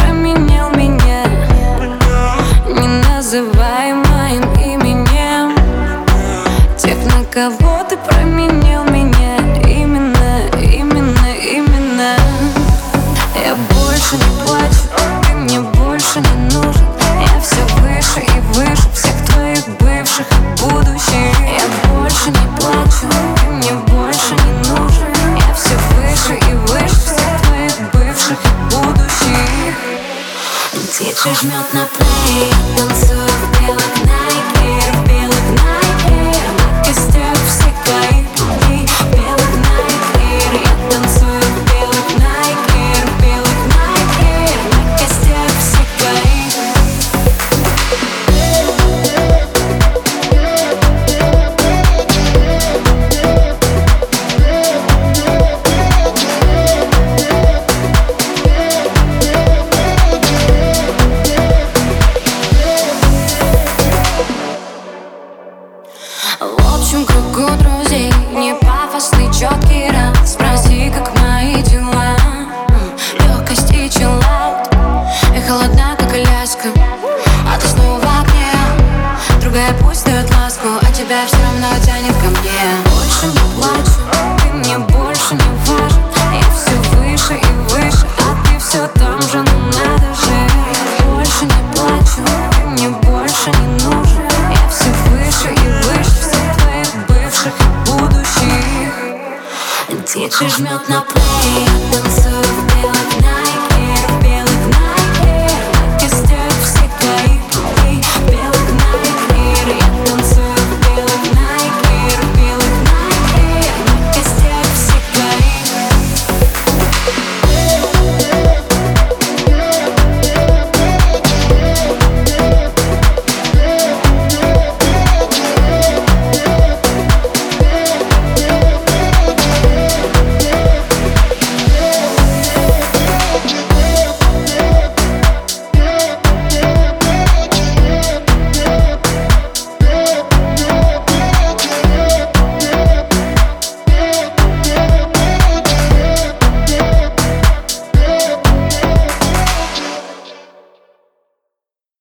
променял меня. Не называй моим именем Тех, на кого Диджей жмет на плей, Аляска А ты снова в окне. Другая пусть дает ласку А тебя все равно тянет ко мне. Больше не плачу Ты мне больше не важен. Я все выше и выше А ты все там же, ну надо же. Больше не плачу Ты мне больше не нужен. Я все выше и выше Всех твоих бывших и будущих. Диджей жмет на плей, танцую